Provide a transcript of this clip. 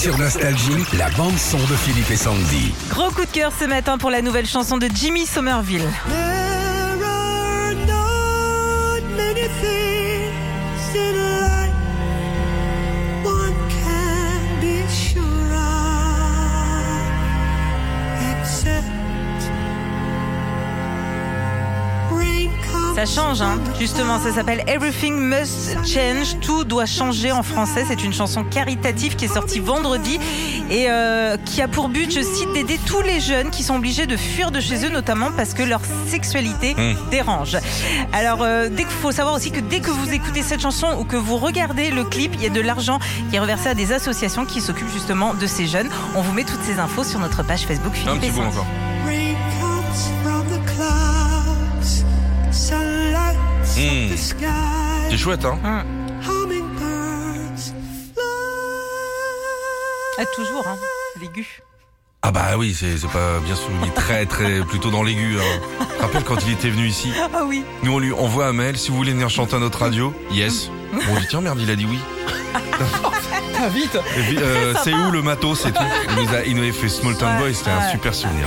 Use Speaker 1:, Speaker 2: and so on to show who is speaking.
Speaker 1: Sur Nostalgie, la bande-son de Philippe et Sandy.
Speaker 2: Gros coup de cœur ce matin pour la nouvelle chanson de Jimmy Somerville. Ça change, hein. Justement, ça s'appelle Everything Must Change. Tout doit changer en français. C'est une chanson caritative qui est sortie vendredi et euh, qui a pour but, je cite, d'aider tous les jeunes qui sont obligés de fuir de chez eux, notamment parce que leur sexualité dérange. Alors, euh, dès qu'il faut savoir aussi que dès que vous écoutez cette chanson ou que vous regardez le clip, il y a de l'argent qui est reversé à des associations qui s'occupent justement de ces jeunes. On vous met toutes ces infos sur notre page Facebook
Speaker 3: Un
Speaker 2: Philippe
Speaker 3: petit
Speaker 4: sky.
Speaker 3: C'est chouette, hein
Speaker 4: Hummingbirds fly.
Speaker 2: Ah, toujours, hein. L'aigu.
Speaker 3: Ah bah oui, c'est c'est pas bien sûr, il est très très plutôt dans l'aigu. Hein. Rappelle quand il était venu ici,
Speaker 2: Ah oui.
Speaker 3: nous on lui envoie un mail, si vous voulez venir chanter à notre radio, yes. Bon, on dit tiens merde, il a dit oui.
Speaker 5: Ah, vite
Speaker 3: euh, c'est où le matos et tout? Il nous, a, il nous avait fait Small Town
Speaker 2: Ouais,
Speaker 3: Boy, c'était un super souvenir.